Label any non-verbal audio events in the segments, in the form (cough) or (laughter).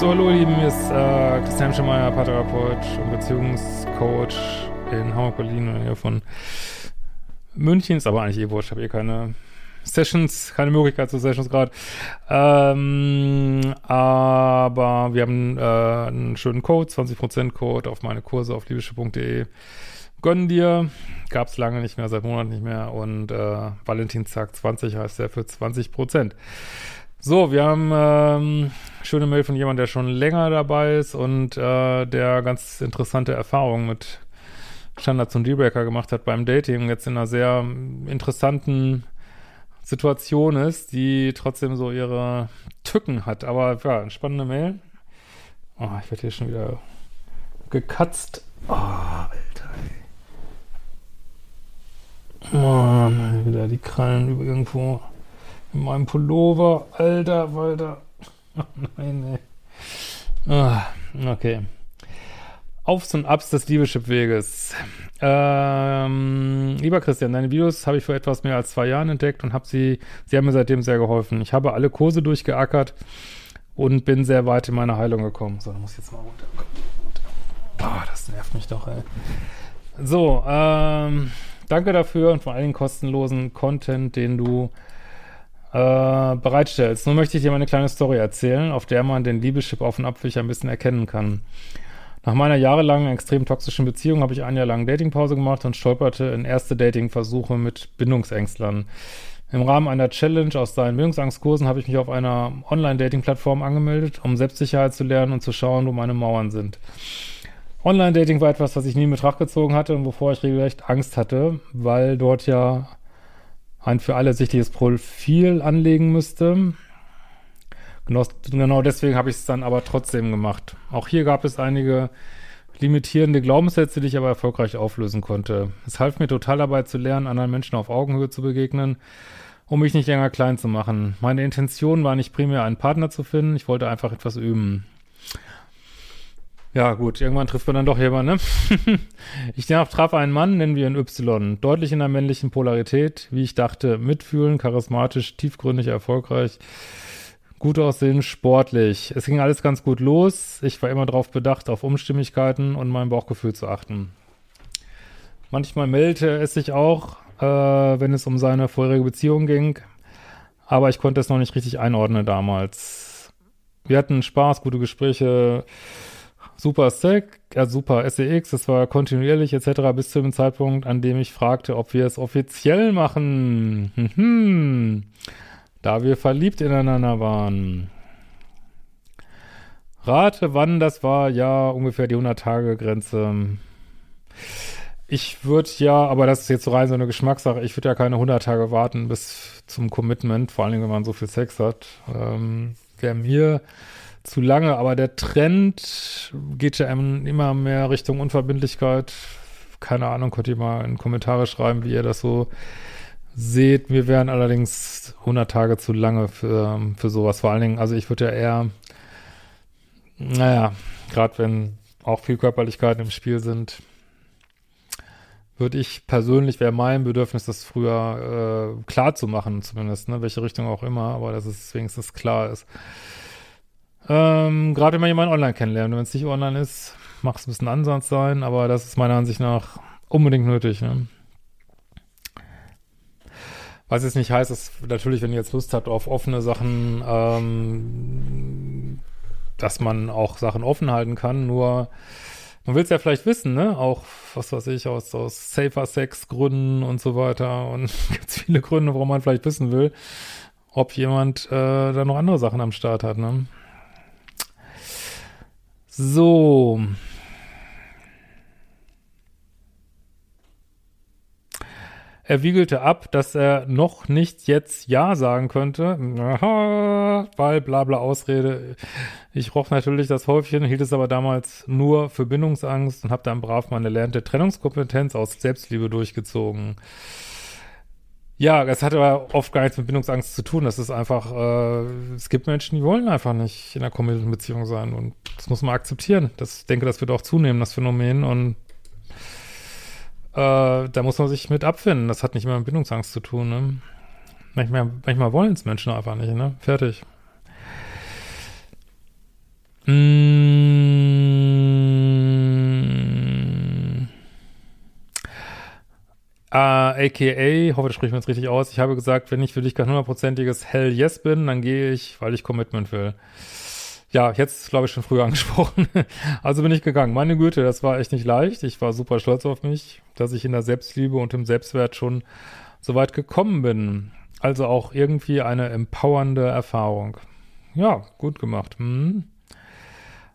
So, hallo Lieben, hier ist äh, Christian Schemeier, Paartherapeut und Beziehungscoach in Hamburg, Berlin und hier von München. Ist aber eigentlich eh wurscht, habe eh keine Sessions, keine Möglichkeit zu Sessions gerade. Ähm, aber wir haben äh, einen schönen Code, 20% Code auf meine Kurse auf liebische.de. Gönn dir. Gab es lange nicht mehr, seit Monaten nicht mehr. Und äh, Valentinstag 20 heißt der für 20%. So, wir haben ähm, schöne Mail von jemandem, der schon länger dabei ist und äh, der ganz interessante Erfahrungen mit Standards und Dealbreaker gemacht hat beim Dating und jetzt in einer sehr interessanten Situation ist, die trotzdem so ihre Tücken hat. Aber ja, eine spannende Mail. Oh, ich werde hier schon wieder gekatzt. Oh, Alter. Ey. Oh, wieder die Krallen irgendwo. In meinem Pullover. Alter, Alter. Oh nein, ey. Ah, okay. Aufs und Abs des Liebeschip-Weges. Ähm, lieber Christian, deine Videos habe ich vor etwas mehr als zwei Jahren entdeckt und habe sie, sie haben mir seitdem sehr geholfen. Ich habe alle Kurse durchgeackert und bin sehr weit in meine Heilung gekommen. So, da muss ich jetzt mal runter. Oh, das nervt mich doch, ey. So, ähm, danke dafür und vor Dingen kostenlosen Content, den du äh, bereitstellst. Nun möchte ich dir mal eine kleine Story erzählen, auf der man den Liebeschip auf und Abwich ein bisschen erkennen kann. Nach meiner jahrelangen extrem toxischen Beziehung habe ich ein Jahr lang Datingpause gemacht und stolperte in erste Datingversuche mit Bindungsängstlern. Im Rahmen einer Challenge aus seinen Bindungsangstkursen habe ich mich auf einer Online-Dating-Plattform angemeldet, um Selbstsicherheit zu lernen und zu schauen, wo meine Mauern sind. Online-Dating war etwas, was ich nie in Betracht gezogen hatte und wovor ich regelrecht Angst hatte, weil dort ja ein für alle sichtliches Profil anlegen müsste. Genau, genau deswegen habe ich es dann aber trotzdem gemacht. Auch hier gab es einige limitierende Glaubenssätze, die ich aber erfolgreich auflösen konnte. Es half mir total dabei zu lernen, anderen Menschen auf Augenhöhe zu begegnen, um mich nicht länger klein zu machen. Meine Intention war nicht primär einen Partner zu finden, ich wollte einfach etwas üben. Ja, gut, irgendwann trifft man dann doch jemanden, ne? (laughs) ich traf einen Mann, nennen wir ihn Y, deutlich in der männlichen Polarität, wie ich dachte, mitfühlen, charismatisch, tiefgründig, erfolgreich, gut aussehen, sportlich. Es ging alles ganz gut los. Ich war immer darauf bedacht, auf Umstimmigkeiten und mein Bauchgefühl zu achten. Manchmal meldete es sich auch, äh, wenn es um seine vorherige Beziehung ging, aber ich konnte es noch nicht richtig einordnen damals. Wir hatten Spaß, gute Gespräche, super Stack, ja, super SEX, es war kontinuierlich etc. bis zu dem Zeitpunkt, an dem ich fragte, ob wir es offiziell machen. Hm, da wir verliebt ineinander waren. Rate, wann das war, ja, ungefähr die 100-Tage-Grenze. Ich würde ja, aber das ist jetzt so rein so eine Geschmackssache, ich würde ja keine 100 Tage warten bis zum Commitment, vor allem wenn man so viel Sex hat. Ähm, Wäre mir zu lange, aber der Trend geht ja immer mehr Richtung Unverbindlichkeit. Keine Ahnung, könnt ihr mal in Kommentare schreiben, wie ihr das so seht. Mir wären allerdings 100 Tage zu lange für, für sowas. Vor allen Dingen, also ich würde ja eher, naja, gerade wenn auch viel Körperlichkeiten im Spiel sind, würde ich persönlich, wäre mein Bedürfnis, das früher äh, klar zu machen, zumindest, ne, welche Richtung auch immer, aber dass es wenigstens klar ist. Ähm, Gerade wenn man jemanden online kennenlernt. Wenn es nicht online ist, macht es ein bisschen Ansatz sein, aber das ist meiner Ansicht nach unbedingt nötig. Ne? Was jetzt nicht heißt, dass natürlich, wenn ihr jetzt Lust habt auf offene Sachen, ähm, dass man auch Sachen offen halten kann, nur man will es ja vielleicht wissen, ne? Auch, was weiß ich, aus, aus Safer Sex Gründen und so weiter und (laughs) ganz viele Gründe, warum man vielleicht wissen will. ob jemand äh, da noch andere Sachen am Start hat, ne? So. Er wiegelte ab, dass er noch nicht jetzt Ja sagen könnte, Aha, weil bla bla Ausrede. Ich roch natürlich das Häufchen, hielt es aber damals nur für Bindungsangst und habe dann brav meine lernte Trennungskompetenz aus Selbstliebe durchgezogen. Ja, es hat aber oft gar nichts mit Bindungsangst zu tun. Das ist einfach, äh, es gibt Menschen, die wollen einfach nicht in einer kommenden Beziehung sein und das muss man akzeptieren. Das, ich denke, das wird auch zunehmen, das Phänomen und äh, da muss man sich mit abfinden. Das hat nicht immer mit Bindungsangst zu tun. Ne? Manchmal, manchmal wollen es Menschen einfach nicht. Ne? Fertig. Mmh. Uh, AKA, hoffe, das sprechen wir uns richtig aus. Ich habe gesagt, wenn ich für dich kein hundertprozentiges Hell Yes bin, dann gehe ich, weil ich Commitment will. Ja, jetzt glaube ich schon früher (laughs) angesprochen. also bin ich gegangen. Meine Güte, das war echt nicht leicht. Ich war super stolz auf mich, dass ich in der Selbstliebe und im Selbstwert schon so weit gekommen bin. Also auch irgendwie eine empowernde Erfahrung. Ja, gut gemacht. Hm.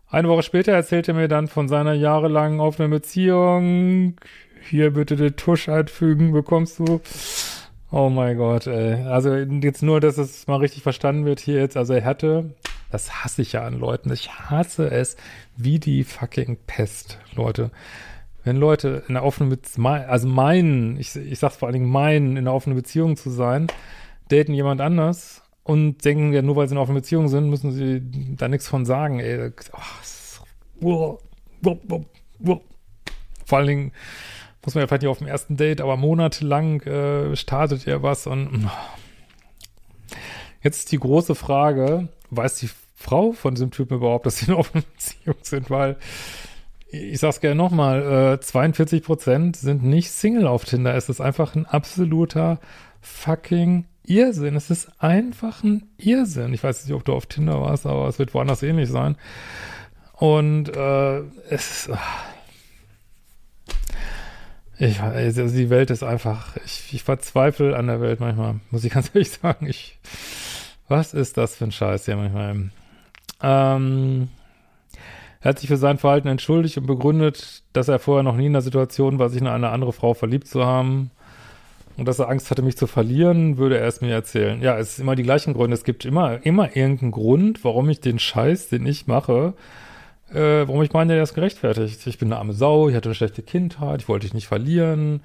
Eine Woche später erzählte er mir dann von seiner jahrelangen offenen Beziehung. Hier bitte den Tusch einfügen, bekommst du. Oh mein Gott, ey. Also jetzt nur, dass es mal richtig verstanden wird hier jetzt. Also er hatte das hasse ich ja an Leuten. Ich hasse es wie die fucking Pest, Leute. Wenn Leute in einer offenen Beziehung, also meinen, ich, ich sag's vor allen Dingen meinen, in einer offenen Beziehung zu sein, daten jemand anders und denken, ja, nur weil sie in einer offenen Beziehung sind, müssen sie da nichts von sagen, ey. Oh, vor allen Dingen muss man ja vielleicht nicht auf dem ersten Date, aber monatelang äh, startet ihr was und jetzt ist die große Frage, weiß die Frau von diesem Typen überhaupt, dass sie in offenen (laughs) Beziehung sind, weil ich sag's gerne nochmal, äh, 42 Prozent sind nicht Single auf Tinder. Es ist einfach ein absoluter fucking Irrsinn. Es ist einfach ein Irrsinn. Ich weiß nicht, ob du auf Tinder warst, aber es wird woanders ähnlich sein. Und äh, es ist. Ach. Ich, also die Welt ist einfach, ich, ich verzweifle an der Welt manchmal, muss ich (laughs) ganz ehrlich sagen. Ich, was ist das für ein Scheiß hier manchmal? Ähm, er hat sich für sein Verhalten entschuldigt und begründet, dass er vorher noch nie in der Situation war, sich in eine andere Frau verliebt zu haben und dass er Angst hatte, mich zu verlieren, würde er es mir erzählen. Ja, es ist immer die gleichen Gründe. Es gibt immer, immer irgendeinen Grund, warum ich den Scheiß, den ich mache, äh, warum ich meine, der ist gerechtfertigt. Ich bin eine arme Sau, ich hatte eine schlechte Kindheit, ich wollte dich nicht verlieren,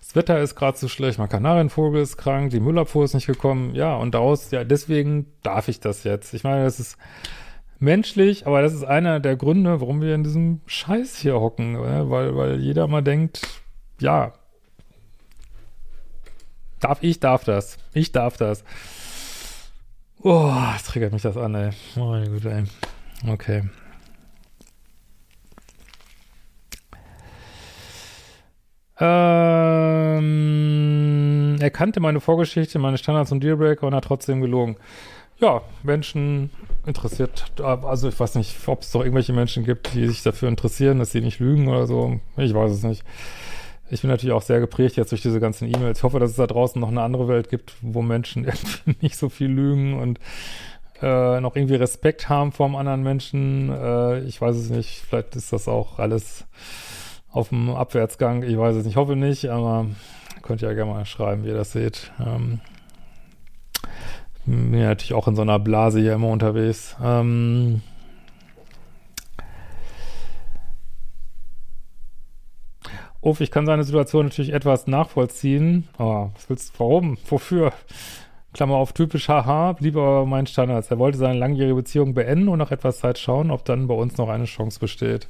das Wetter ist gerade so schlecht, mein Kanarienvogel ist krank, die Müllabfuhr ist nicht gekommen, ja, und daraus, ja, deswegen darf ich das jetzt. Ich meine, das ist menschlich, aber das ist einer der Gründe, warum wir in diesem Scheiß hier hocken, ne? weil, weil jeder mal denkt, ja, darf ich darf das, ich darf das. Oh, triggert mich das an, ey. Meine Güte, ey. Okay. Ähm, er kannte meine Vorgeschichte, meine Standards und Dealbreaker und hat trotzdem gelogen ja, Menschen interessiert, also ich weiß nicht, ob es doch irgendwelche Menschen gibt, die sich dafür interessieren, dass sie nicht lügen oder so. Ich weiß es nicht. Ich bin natürlich auch sehr geprägt jetzt durch diese ganzen E-Mails. Ich hoffe, dass es da draußen noch eine andere Welt gibt, wo Menschen (laughs) irgendwie nicht so viel lügen und äh, noch irgendwie Respekt haben vor einem anderen Menschen. Äh, ich weiß es nicht. Vielleicht ist das auch alles auf dem Abwärtsgang. Ich weiß es nicht. Ich hoffe nicht, aber könnt ihr ja gerne mal schreiben, wie ihr das seht. Ähm, bin ja natürlich auch in so einer Blase hier immer unterwegs. Ähm Uff, ich kann seine Situation natürlich etwas nachvollziehen. Aber was willst du, warum? Wofür? Klammer auf, typisch haha, lieber mein Standards. Er wollte seine langjährige Beziehung beenden und nach etwas Zeit schauen, ob dann bei uns noch eine Chance besteht.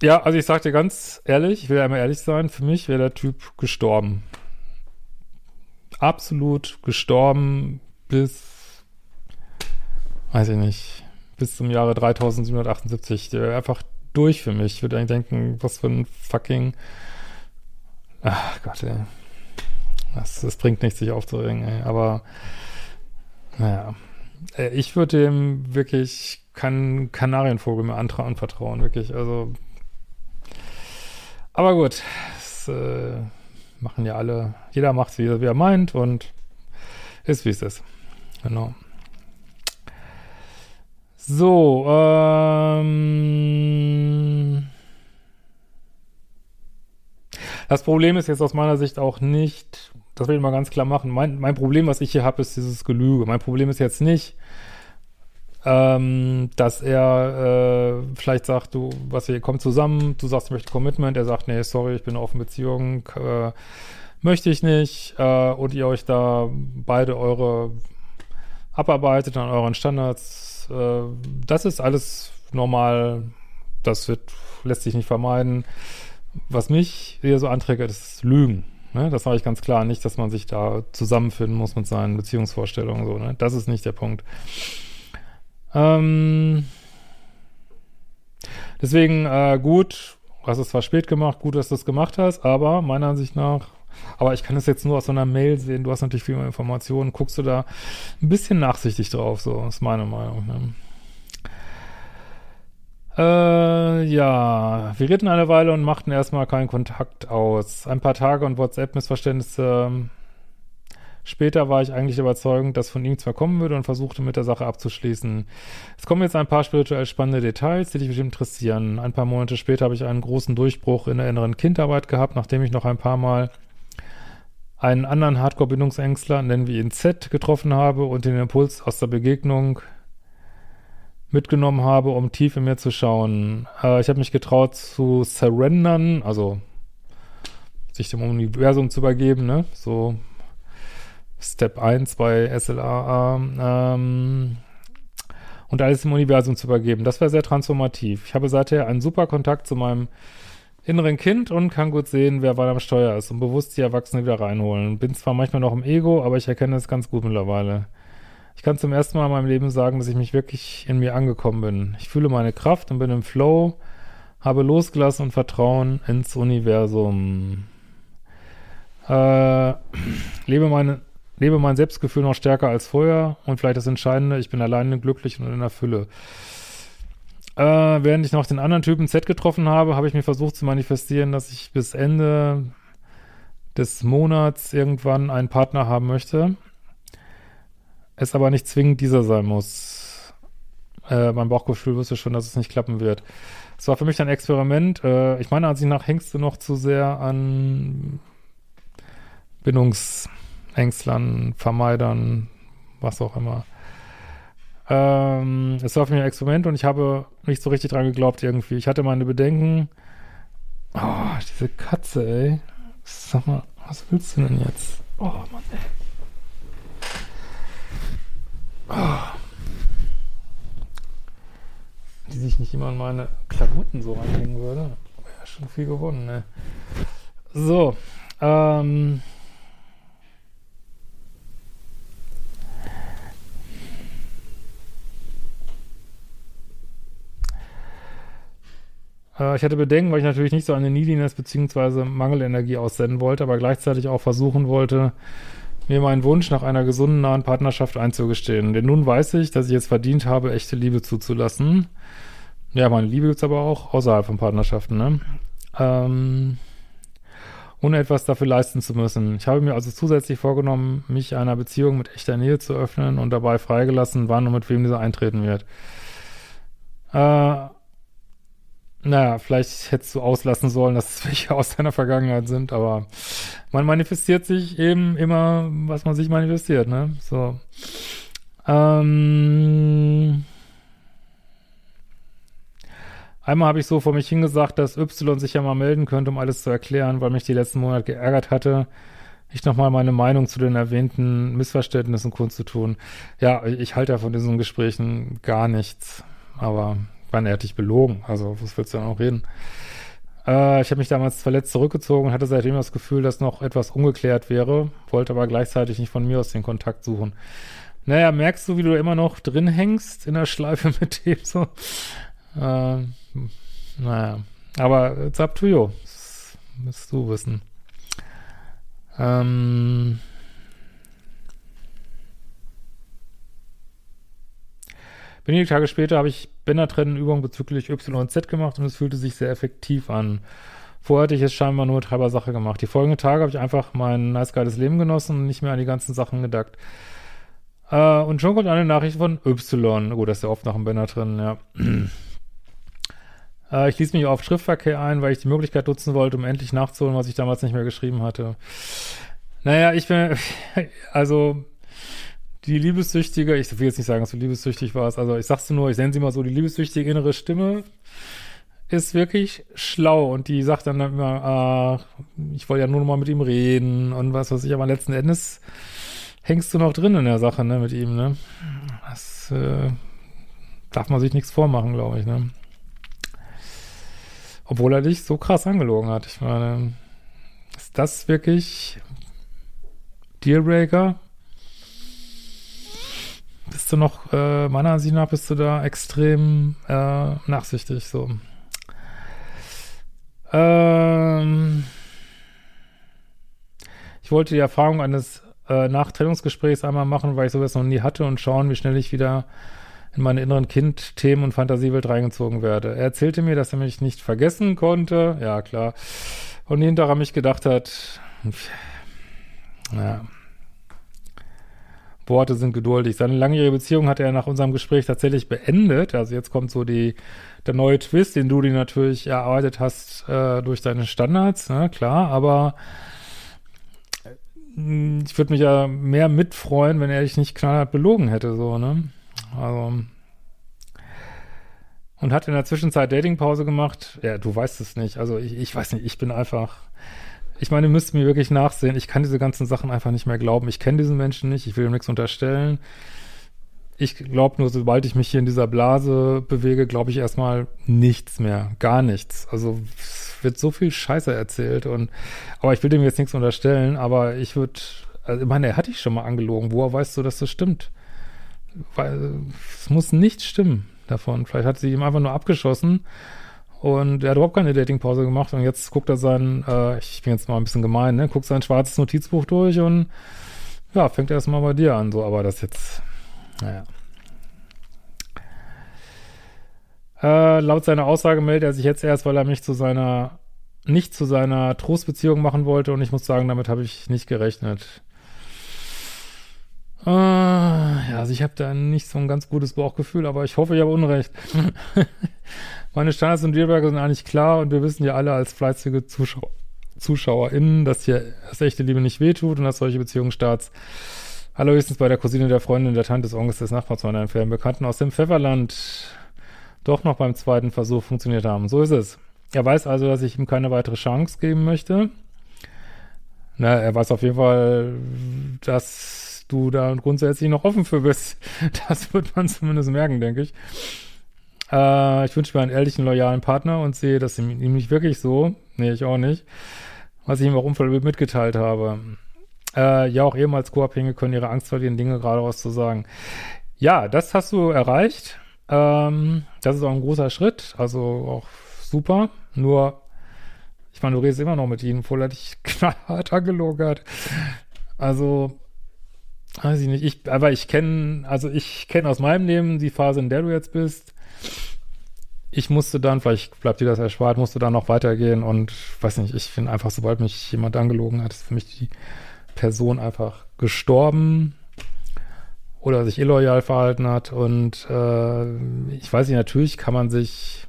Ja, also ich sag dir ganz ehrlich, ich will einmal ehrlich sein, für mich wäre der Typ gestorben absolut gestorben bis, weiß ich nicht, bis zum Jahre 3778. Der wäre einfach durch für mich. Ich würde eigentlich denken, was für ein fucking, ach Gott, ey. Das, das bringt nichts, sich aufzuregen, ey. Aber, naja. Äh, ich würde dem wirklich keinen Kanarienvogel mehr anvertrauen, wirklich. Also, aber gut, das, äh, machen ja alle, jeder macht, wie, wie er meint und Ist wie es ist. Genau. So, ähm. Das Problem ist jetzt aus meiner Sicht auch nicht, das will ich mal ganz klar machen. Mein, mein Problem, was ich hier habe, ist dieses Gelüge. Mein Problem ist jetzt nicht, ähm, dass er äh, vielleicht sagt, du, was wir kommen zusammen, du sagst, ich möchte Commitment, er sagt, nee, sorry, ich bin in offenen Beziehung, äh, möchte ich nicht, äh, und ihr euch da beide eure abarbeitet an euren Standards, äh, das ist alles normal, das wird, lässt sich nicht vermeiden. Was mich hier so anträgt, ist Lügen. Ne? Das sage ich ganz klar. Nicht, dass man sich da zusammenfinden muss mit seinen Beziehungsvorstellungen. So, ne? Das ist nicht der Punkt. Ähm, deswegen äh, gut, du hast es zwar spät gemacht, gut, dass du es gemacht hast, aber meiner Ansicht nach, aber ich kann es jetzt nur aus so einer Mail sehen, du hast natürlich viel mehr Informationen, guckst du da ein bisschen nachsichtig drauf, so ist meine Meinung. Ne? Äh, ja, wir reden eine Weile und machten erstmal keinen Kontakt aus. Ein paar Tage und WhatsApp-Missverständnisse. Später war ich eigentlich überzeugend, dass von ihm zwar kommen würde und versuchte mit der Sache abzuschließen. Es kommen jetzt ein paar spirituell spannende Details, die dich bestimmt interessieren. Ein paar Monate später habe ich einen großen Durchbruch in der inneren Kindarbeit gehabt, nachdem ich noch ein paar Mal einen anderen Hardcore-Bindungsängstler, nennen wir ihn Z, getroffen habe und den Impuls aus der Begegnung mitgenommen habe, um tief in mir zu schauen. Äh, ich habe mich getraut zu surrendern, also sich dem Universum zu übergeben, ne? So Step 1 bei SLA. Ähm, und alles im Universum zu übergeben. Das war sehr transformativ. Ich habe seither einen super Kontakt zu meinem inneren Kind und kann gut sehen, wer wann am Steuer ist und bewusst die Erwachsenen wieder reinholen. Bin zwar manchmal noch im Ego, aber ich erkenne es ganz gut mittlerweile. Ich kann zum ersten Mal in meinem Leben sagen, dass ich mich wirklich in mir angekommen bin. Ich fühle meine Kraft und bin im Flow, habe losgelassen und Vertrauen ins Universum. Äh, lebe, meine, lebe mein Selbstgefühl noch stärker als vorher und vielleicht das Entscheidende, ich bin alleine glücklich und in der Fülle. Äh, während ich noch den anderen Typen Z getroffen habe, habe ich mir versucht zu manifestieren, dass ich bis Ende des Monats irgendwann einen Partner haben möchte es aber nicht zwingend dieser sein muss. Äh, mein Bauchgefühl wusste schon, dass es nicht klappen wird. Es war für mich ein Experiment. Äh, ich meine, an sich nach hängst du noch zu sehr an Bindungsängstlern, Vermeidern, was auch immer. Ähm, es war für mich ein Experiment und ich habe nicht so richtig dran geglaubt irgendwie. Ich hatte meine Bedenken. Oh, diese Katze, ey. Sag mal, was willst du denn jetzt? Oh, Mann, ey. Die sich nicht immer in meine Klamotten so reinhängen würde. Wäre schon viel gewonnen, ne? So, ähm. Äh, ich hatte Bedenken, weil ich natürlich nicht so eine Neediness bzw. Mangelenergie aussenden wollte, aber gleichzeitig auch versuchen wollte, mir meinen Wunsch nach einer gesunden, nahen Partnerschaft einzugestehen. Denn nun weiß ich, dass ich es verdient habe, echte Liebe zuzulassen. Ja, meine Liebe gibt's aber auch außerhalb von Partnerschaften, ne? Ähm, ohne etwas dafür leisten zu müssen. Ich habe mir also zusätzlich vorgenommen, mich einer Beziehung mit echter Nähe zu öffnen und dabei freigelassen, wann und mit wem diese eintreten wird. Äh, naja, vielleicht hättest du auslassen sollen, dass es (laughs) welche aus deiner Vergangenheit sind, aber man manifestiert sich eben immer, was man sich manifestiert, ne? So. Ähm. Einmal habe ich so vor mich hingesagt, dass Y sich ja mal melden könnte, um alles zu erklären, weil mich die letzten Monate geärgert hatte, ich nochmal meine Meinung zu den erwähnten Missverständnissen kundzutun. Ja, ich halte ja von diesen Gesprächen gar nichts, aber wann er hat dich belogen. Also, was willst du denn auch reden? Äh, ich habe mich damals verletzt zurückgezogen und hatte seitdem das Gefühl, dass noch etwas ungeklärt wäre, wollte aber gleichzeitig nicht von mir aus den Kontakt suchen. Naja, merkst du, wie du immer noch drin hängst in der Schleife (laughs) mit dem so? Äh, naja, aber it's up to you. Das müsst du wissen. Ähm, Wenige Tage später habe ich Bändertrennenübungen bezüglich Y und Z gemacht und es fühlte sich sehr effektiv an. Vorher hatte ich es scheinbar nur Treiber Sache gemacht. Die folgenden Tage habe ich einfach mein nice geiles Leben genossen und nicht mehr an die ganzen Sachen gedacht. Äh, und schon kommt eine Nachricht von Y. Gut, das ist ja oft nach dem Banner drin, ja. (clears throat) äh, ich ließ mich auf Schriftverkehr ein, weil ich die Möglichkeit nutzen wollte, um endlich nachzuholen, was ich damals nicht mehr geschrieben hatte. Naja, ich bin, (laughs) also, die liebessüchtige, ich will jetzt nicht sagen, dass du liebessüchtig warst, also ich sag's dir nur, ich nenne sie mal so, die liebessüchtige innere Stimme ist wirklich schlau und die sagt dann immer, ah, ich wollte ja nur noch mal mit ihm reden und was weiß ich, aber letzten Endes hängst du noch drin in der Sache, ne, mit ihm, ne? Das äh, darf man sich nichts vormachen, glaube ich, ne? Obwohl er dich so krass angelogen hat. Ich meine, ist das wirklich Dealbreaker? Bist du noch, äh, meiner Ansicht nach bist du da extrem äh, nachsichtig, so. Ähm, ich wollte die Erfahrung eines äh, Nachtrennungsgesprächs einmal machen, weil ich sowas noch nie hatte und schauen, wie schnell ich wieder in meine inneren Kind-Themen und Fantasiewelt reingezogen werde. Er erzählte mir, dass er mich nicht vergessen konnte. Ja, klar. Und hinterher mich gedacht hat, ja, Worte sind geduldig. Seine langjährige Beziehung hat er nach unserem Gespräch tatsächlich beendet. Also jetzt kommt so die, der neue Twist, den du dir natürlich erarbeitet hast äh, durch deine Standards, ne, klar, aber äh, ich würde mich ja mehr mitfreuen, wenn er dich nicht knallhart belogen hätte, so, ne? Also. Und hat in der Zwischenzeit Datingpause gemacht. Ja, du weißt es nicht. Also ich, ich weiß nicht, ich bin einfach ich meine, ihr müsst mir wirklich nachsehen. Ich kann diese ganzen Sachen einfach nicht mehr glauben. Ich kenne diesen Menschen nicht. Ich will ihm nichts unterstellen. Ich glaube nur, sobald ich mich hier in dieser Blase bewege, glaube ich erstmal nichts mehr. Gar nichts. Also es wird so viel Scheiße erzählt und, aber ich will dem jetzt nichts unterstellen, aber ich würde, also ich meine, er hat dich schon mal angelogen. Woher weißt du, dass das stimmt? Weil es muss nicht stimmen davon. Vielleicht hat sie ihm einfach nur abgeschossen und er hat überhaupt keine Datingpause gemacht und jetzt guckt er sein, äh, ich bin jetzt mal ein bisschen gemein, ne, guckt sein schwarzes Notizbuch durch und ja, fängt erstmal bei dir an, so, aber das jetzt, naja. Äh, laut seiner Aussage meldet er sich jetzt erst, weil er mich zu seiner, nicht zu seiner Trostbeziehung machen wollte und ich muss sagen, damit habe ich nicht gerechnet. Äh, ja, also ich habe da nicht so ein ganz gutes Bauchgefühl, aber ich hoffe, ich habe Unrecht. (laughs) Meine Standards und Dealbreaker sind eigentlich klar und wir wissen ja alle als fleißige Zuschauer, ZuschauerInnen, dass hier das echte Liebe nicht wehtut und dass solche Beziehungsstarts allerhöchstens bei der Cousine, der Freundin, der Tante, des Onkels, des Nachbars von einem fernen Bekannten aus dem Pfefferland doch noch beim zweiten Versuch funktioniert haben. So ist es. Er weiß also, dass ich ihm keine weitere Chance geben möchte. Na, er weiß auf jeden Fall, dass du da grundsätzlich noch offen für bist. (laughs) Das wird man zumindest merken, denke ich. Äh, ich wünsche mir einen ehrlichen, loyalen Partner und sehe das ihm, nicht wirklich so. Nee, ich auch nicht. Was ich ihm auch unverblümt mitgeteilt habe. Äh, ja, auch ehemals Co-Abhängige können ihre Angst verlieren, Dinge geradeaus zu sagen. Ja, das hast du erreicht. Ähm, das ist auch ein großer Schritt. Also auch super. Nur, ich meine, du redest immer noch mit ihm, obwohl er dich (laughs) knallhart angelogen. Also, weiß ich nicht. Ich, aber ich kenne, also ich kenne aus meinem Leben die Phase, in der du jetzt bist ich musste dann, vielleicht bleibt dir das erspart, musste dann noch weitergehen und weiß nicht, ich finde einfach, sobald mich jemand angelogen hat, ist für mich die Person einfach gestorben oder sich illoyal verhalten hat und äh, ich weiß nicht, natürlich kann man sich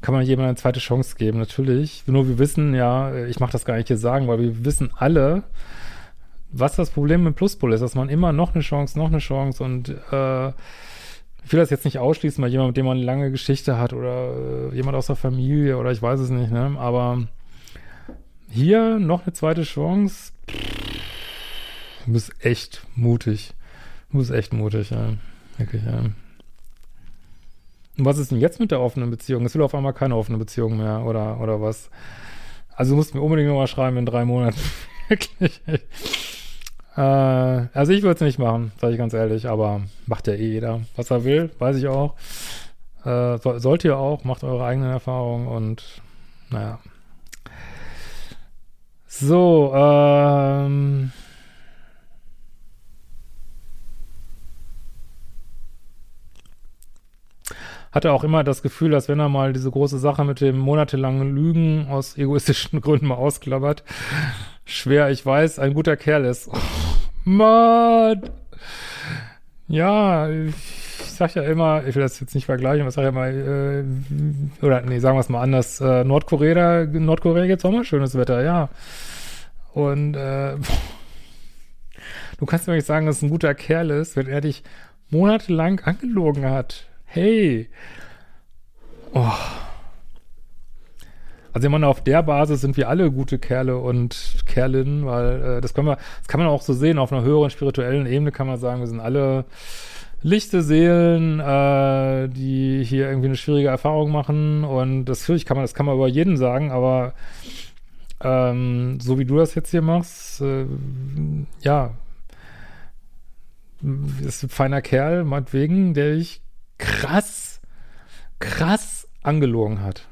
kann man jemandem eine zweite Chance geben, natürlich. Nur wir wissen ja, ich mache das gar nicht hier sagen, weil wir wissen alle, was das Problem mit Pluspol ist, dass man immer noch eine Chance, noch eine Chance und äh, ich will das jetzt nicht ausschließen, weil jemand, mit dem man eine lange Geschichte hat oder äh, jemand aus der Familie oder ich weiß es nicht, ne? Aber hier noch eine zweite Chance. Du bist echt mutig. Du bist echt mutig, ja. Wirklich, ja. Und was ist denn jetzt mit der offenen Beziehung? Es will auf einmal keine offene Beziehung mehr, oder, oder was? Also du musst mir unbedingt nochmal schreiben in drei Monaten. (laughs) Wirklich. Äh, also ich würde es nicht machen, sage ich ganz ehrlich, aber macht ja eh jeder, was er will, weiß ich auch. Äh, so, sollt ihr auch, macht eure eigenen Erfahrungen und naja. So, ähm. hatte auch immer das Gefühl, dass wenn er mal diese große Sache mit dem monatelangen Lügen aus (laughs) egoistischen Gründen mal ausklappert, schwer, ich weiß, ein guter Kerl ist. Mann! Ja, ich sag ja immer, ich will das jetzt nicht vergleichen, aber ich sag ja mal, äh, oder nee, sagen wir es mal anders, äh, Nordkorea, Nordkorea gibt's auch schönes Wetter, ja. Und äh, du kannst mir nicht sagen, dass es ein guter Kerl ist, wenn er dich monatelang angelogen hat. Hey. Oh. Also ich meine, auf der Basis sind wir alle gute Kerle und Kerlinnen, weil äh, das können wir, das kann man auch so sehen, auf einer höheren spirituellen Ebene kann man sagen, wir sind alle lichte Seelen, äh, die hier irgendwie eine schwierige Erfahrung machen. Und das natürlich kann man, das kann man über jeden sagen, aber ähm, so wie du das jetzt hier machst, äh, ja, ist ein feiner Kerl, meinetwegen, der dich krass, krass angelogen hat.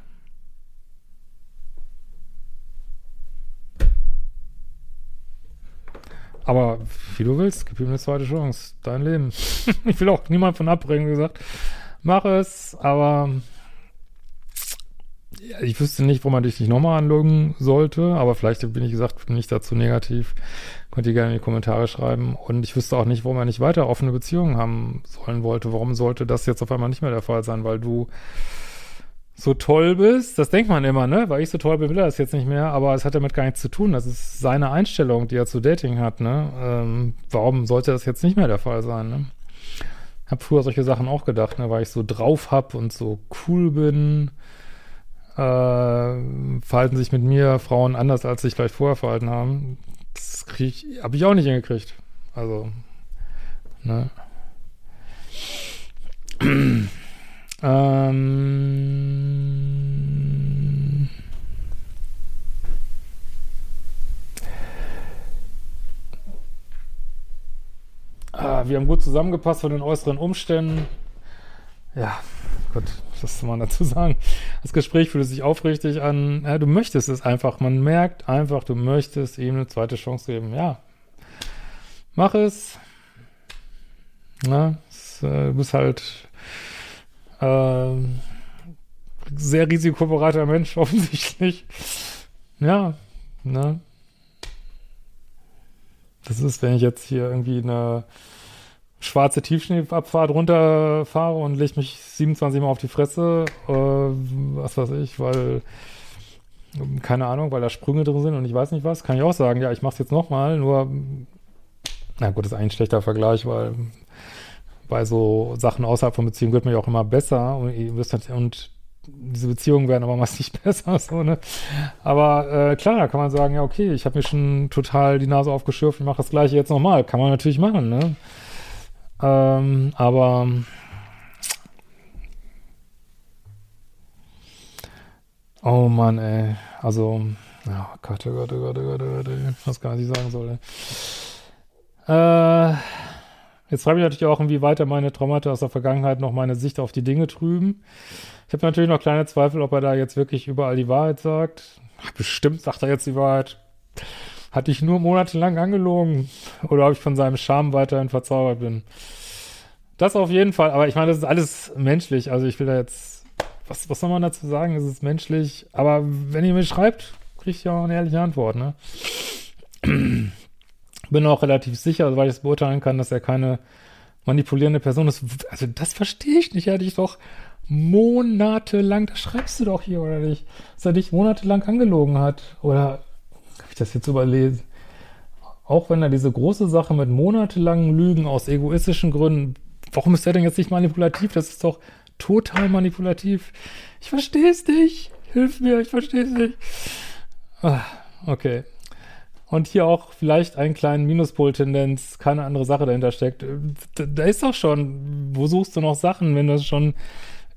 Aber wie du willst, gib ihm eine zweite Chance. Dein Leben. (laughs) ich will auch niemand von abbringen, wie gesagt. Mach es, aber ja, ich wüsste nicht, wo man dich nicht nochmal anloggen sollte, aber vielleicht bin ich gesagt, bin ich dazu negativ. Könnt ihr gerne in die Kommentare schreiben. Und ich wüsste auch nicht, warum er nicht weiter offene Beziehungen haben sollen wollte. Warum sollte das jetzt auf einmal nicht mehr der Fall sein, weil du so toll bist, das denkt man immer, ne? Weil ich so toll bin, will er das jetzt nicht mehr, aber es hat damit gar nichts zu tun. Das ist seine Einstellung, die er zu Dating hat, ne? Ähm, warum sollte das jetzt nicht mehr der Fall sein, ne? Hab früher solche Sachen auch gedacht, ne? Weil ich so drauf hab und so cool bin, äh, verhalten sich mit mir Frauen anders, als sich vielleicht vorher verhalten haben. Das krieg ich, hab ich auch nicht hingekriegt. Also, ne? Ähm ah, wir haben gut zusammengepasst von den äußeren Umständen. Ja, Gott, was soll man dazu sagen? Das Gespräch fühlt sich aufrichtig an. Ja, du möchtest es einfach. Man merkt einfach, du möchtest ihm eine zweite Chance geben. Ja, mach es. Na, es, äh, du bist halt äh, sehr risikobereiter Mensch, (laughs) offensichtlich. Ja, ne? Das ist, wenn ich jetzt hier irgendwie eine schwarze Tiefschneeabfahrt runterfahre und lege mich 27 Mal auf die Fresse, äh, was weiß ich, weil, keine Ahnung, weil da Sprünge drin sind und ich weiß nicht was, kann ich auch sagen, ja, ich mach's jetzt nochmal, nur, na gut, das ist eigentlich ein schlechter Vergleich, weil bei so Sachen außerhalb von Beziehungen wird man ja auch immer besser und, und diese Beziehungen werden aber meist nicht besser, so, ne? Aber äh, klar, da kann man sagen, ja, okay, ich habe mir schon total die Nase aufgeschürft, ich mache das gleiche jetzt nochmal. Kann man natürlich machen, ne? Ähm, aber Oh Mann, ey. Also, oh Gott, oh Gott, oh Gott, oh Gott, oh Gott, was gar nicht sagen soll, ey. Äh, Jetzt frage ich natürlich auch, inwieweit meine Traumata aus der Vergangenheit noch meine Sicht auf die Dinge trüben. Ich habe natürlich noch kleine Zweifel, ob er da jetzt wirklich überall die Wahrheit sagt. Bestimmt sagt er jetzt die Wahrheit. Hatte ich nur monatelang angelogen oder ob ich von seinem Charme weiterhin verzaubert bin. Das auf jeden Fall, aber ich meine, das ist alles menschlich. Also ich will da jetzt, was, was soll man dazu sagen? Es ist menschlich. Aber wenn ihr mir schreibt, kriegt ihr auch eine ehrliche Antwort, ne? Bin auch relativ sicher, weil ich es beurteilen kann, dass er keine manipulierende Person ist. Also das verstehe ich nicht. Er hat dich doch monatelang, das schreibst du doch hier, oder nicht? Dass er dich monatelang angelogen hat. Oder habe ich das jetzt überlesen? Auch wenn er diese große Sache mit monatelangen Lügen aus egoistischen Gründen, warum ist er denn jetzt nicht manipulativ? Das ist doch total manipulativ. Ich verstehe es nicht. Hilf mir, ich verstehe es nicht. Ah, okay und hier auch vielleicht einen kleinen Minuspol-Tendenz, keine andere Sache dahinter steckt. Da, da, ist doch schon, wo suchst du noch Sachen, wenn du das schon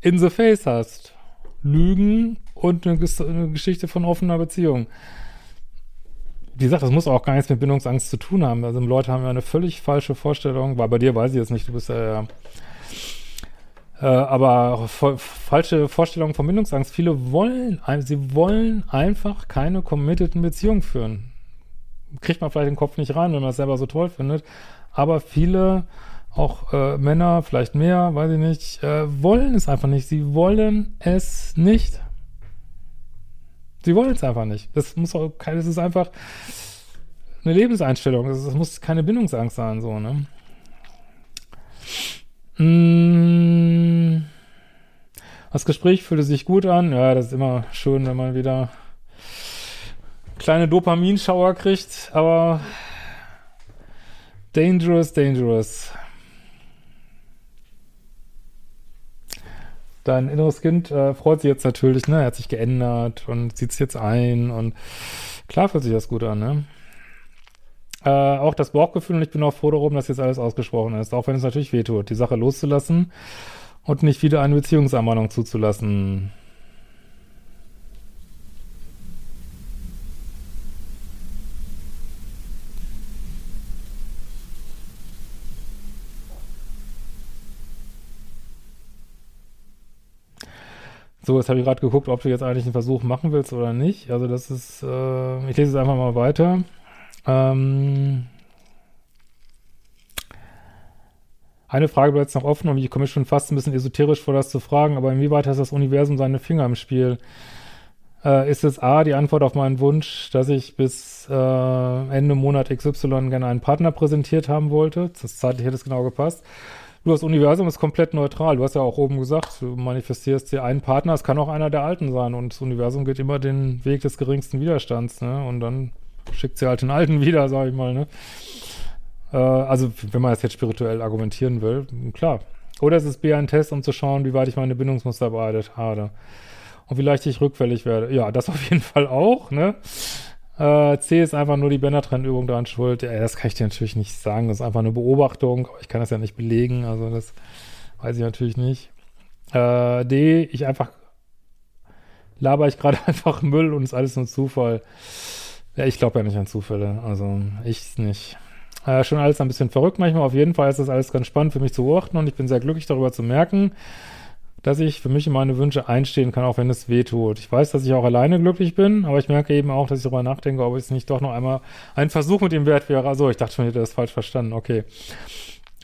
in the face hast? Lügen und eine, eine Geschichte von offener Beziehung. Wie gesagt, das muss auch gar nichts mit Bindungsangst zu tun haben. Also Leute haben ja eine völlig falsche Vorstellung, weil bei dir weiß ich jetzt nicht, du bist ja, ja äh, aber falsche Vorstellung von Bindungsangst. Viele wollen, sie wollen einfach keine committeden Beziehungen führen kriegt man vielleicht den Kopf nicht rein, wenn man es selber so toll findet. Aber viele, auch äh, Männer, vielleicht mehr, weiß ich nicht, äh, wollen es einfach nicht. Sie wollen es nicht. Sie wollen es einfach nicht. Das muss auch, das ist einfach eine Lebenseinstellung. Das, das muss keine Bindungsangst sein, so, ne? Mm, das Gespräch fühlte sich gut an. Ja, das ist immer schön, wenn man wieder kleine Dopaminschauer kriegt, aber dangerous, dangerous. Dein inneres Kind äh, freut sich jetzt natürlich, ne? Er hat sich geändert und zieht es jetzt ein und klar fühlt sich das gut an, ne? Äh, auch das Bauchgefühl und ich bin auch froh darum, dass jetzt alles ausgesprochen ist, auch wenn es natürlich wehtut, die Sache loszulassen und nicht wieder eine Beziehungsermahnung zuzulassen. So, jetzt habe ich gerade geguckt, ob du jetzt eigentlich einen Versuch machen willst oder nicht. Also das ist, äh, ich lese es einfach mal weiter. Ähm, eine Frage bleibt noch offen und ich komme schon fast ein bisschen esoterisch vor, das zu fragen, aber inwieweit hat das Universum seine Finger im Spiel? Äh, ist es A, die Antwort auf meinen Wunsch, dass ich bis äh, Ende Monat XY gerne einen Partner präsentiert haben wollte? Das zeitlich hätte es genau gepasst. Du, das Universum ist komplett neutral. Du hast ja auch oben gesagt, du manifestierst dir einen Partner, es kann auch einer der Alten sein und das Universum geht immer den Weg des geringsten Widerstands, ne? Und dann schickt sie halt den Alten (laughs) wieder, sag ich mal, ne? Äh, also, wenn man das jetzt spirituell argumentieren will, klar. Oder es ist B ein Test, um zu schauen, wie weit ich meine Bindungsmuster bearbeitet habe. Und wie leicht ich rückfällig werde. Ja, das auf jeden (laughs) Fall auch, ne? Äh, C ist einfach nur die Bändertrennübung daran schuld. Ja, das kann ich dir natürlich nicht sagen. Das ist einfach eine Beobachtung. Aber ich kann das ja nicht belegen. Also das weiß ich natürlich nicht. Äh, D, ich einfach laber ich gerade (laughs) einfach Müll und ist alles nur Zufall. Ja, ich glaube ja nicht an Zufälle. Also ich nicht. Äh, schon alles ein bisschen verrückt manchmal. Auf jeden Fall ist das alles ganz spannend für mich zu beobachten und ich bin sehr glücklich darüber zu merken, dass ich für mich und meine Wünsche einstehen kann, auch wenn es weh tut. Ich weiß, dass ich auch alleine glücklich bin, aber ich merke eben auch, dass ich darüber nachdenke, ob es nicht doch noch einmal ein Versuch mit dem Wert wäre. Also ich dachte schon, ich hätte das falsch verstanden. Okay.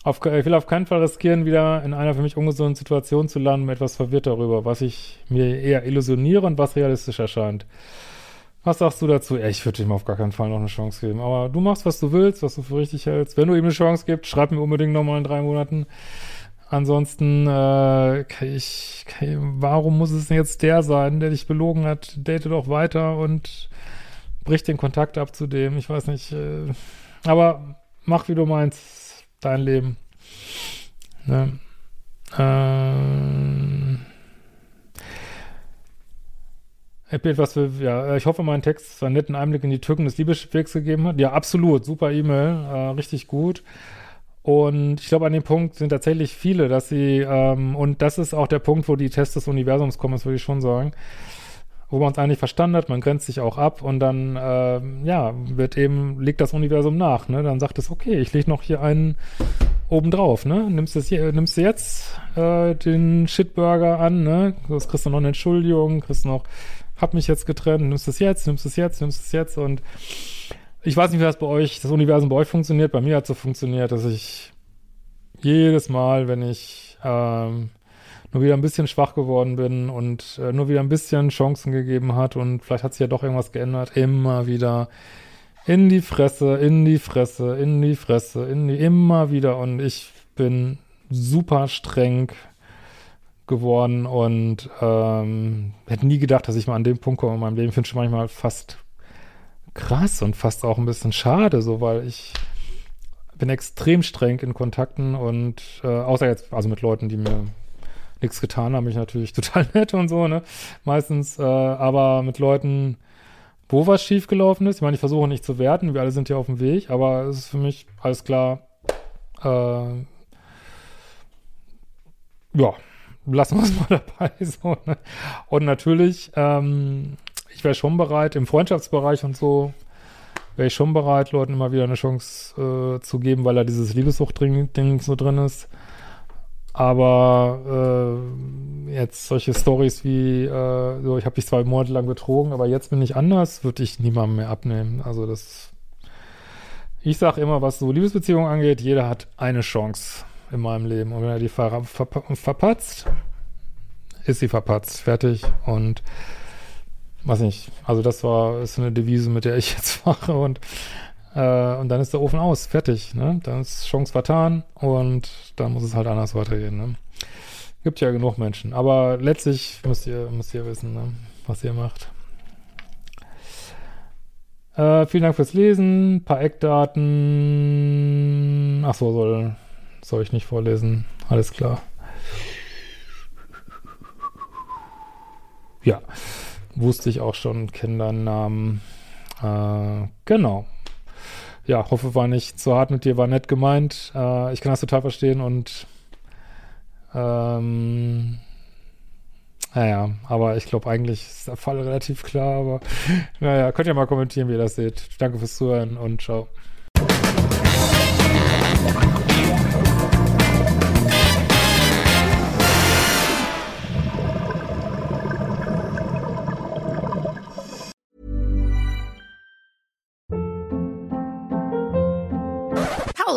Auf, ich will auf keinen Fall riskieren, wieder in einer für mich ungesunden Situation zu landen, etwas verwirrt darüber, was ich mir eher illusioniere und was realistisch erscheint. Was sagst du dazu? Ja, ich würde ihm auf gar keinen Fall noch eine Chance geben. Aber du machst, was du willst, was du für richtig hältst. Wenn du ihm eine Chance gibst, schreib mir unbedingt nochmal in drei Monaten. Ansonsten, äh, ich, warum muss es denn jetzt der sein, der dich belogen hat? Date doch weiter und brich den Kontakt ab zu dem. Ich weiß nicht. Äh, aber mach, wie du meinst. Dein Leben. Ne? Ähm. etwas für, ja, ich hoffe, mein Text einen netten Einblick in die Türken des Liebeswegs gegeben hat. Ja, absolut. Super E-Mail. Äh, richtig gut. Und ich glaube, an dem Punkt sind tatsächlich viele, dass sie, ähm, und das ist auch der Punkt, wo die Tests des Universums kommen, das würde ich schon sagen, wo man es eigentlich verstanden hat, man grenzt sich auch ab und dann, ähm, ja, wird eben, legt das Universum nach, ne? Dann sagt es, okay, ich lege noch hier einen obendrauf, ne? Nimmst, das, nimmst du jetzt äh, den Shitburger an, ne? Das kriegst du noch eine Entschuldigung, kriegst noch, hab mich jetzt getrennt, nimmst es jetzt, nimmst es jetzt, nimmst es jetzt und ich weiß nicht, wie das bei euch, das Universum bei euch funktioniert. Bei mir hat es so funktioniert, dass ich jedes Mal, wenn ich ähm, nur wieder ein bisschen schwach geworden bin und äh, nur wieder ein bisschen Chancen gegeben hat und vielleicht hat sich ja doch irgendwas geändert, immer wieder in die Fresse, in die Fresse, in die Fresse, in die, immer wieder und ich bin super streng geworden und ähm, hätte nie gedacht, dass ich mal an dem Punkt komme in meinem Leben. Ich finde schon manchmal fast krass und fast auch ein bisschen schade, so weil ich bin extrem streng in Kontakten und äh, außer jetzt, also mit Leuten, die mir nichts getan haben, bin ich natürlich (laughs) total nett und so, ne? Meistens, äh, aber mit Leuten, wo was schiefgelaufen ist, ich meine, ich versuche nicht zu werten, wir alle sind ja auf dem Weg, aber es ist für mich alles klar, äh, ja, lassen wir es (laughs) mal dabei. So, ne? Und natürlich ähm, ich wäre schon bereit, im Freundschaftsbereich und so, wäre ich schon bereit, Leuten immer wieder eine Chance äh, zu geben, weil da dieses Liebessucht-Ding so drin ist. Aber äh, jetzt solche Stories wie, äh, so ich habe dich zwei Monate lang betrogen, aber jetzt bin ich anders, würde ich niemandem mehr abnehmen. Also das, ich sage immer, was so Liebesbeziehungen angeht, jeder hat eine Chance in meinem Leben. Und wenn er die ver ver verpatzt, ist sie verpatzt, fertig. Und weiß nicht, also das war, ist eine Devise, mit der ich jetzt (laughs) mache und Äh, und dann ist der Ofen aus, fertig. Ne? Dann ist Chance vertan und dann muss es halt anders weitergehen. Ne? Gibt ja genug Menschen. Aber letztlich müsst ihr, müsst ihr wissen, ne? was ihr macht. Äh, vielen Dank fürs Lesen. Ein paar Eckdaten. Achso, soll, soll ich nicht vorlesen. Alles klar. Ja, wusste ich auch schon, Kindernamen. Äh, genau. Ja, hoffe, war nicht zu hart mit dir, war nett gemeint. Äh, ich kann das total verstehen und ähm, naja, aber ich glaube, eigentlich ist der Fall relativ klar, aber (laughs) naja, könnt ihr mal kommentieren, wie ihr das seht. Danke fürs Zuhören und ciao.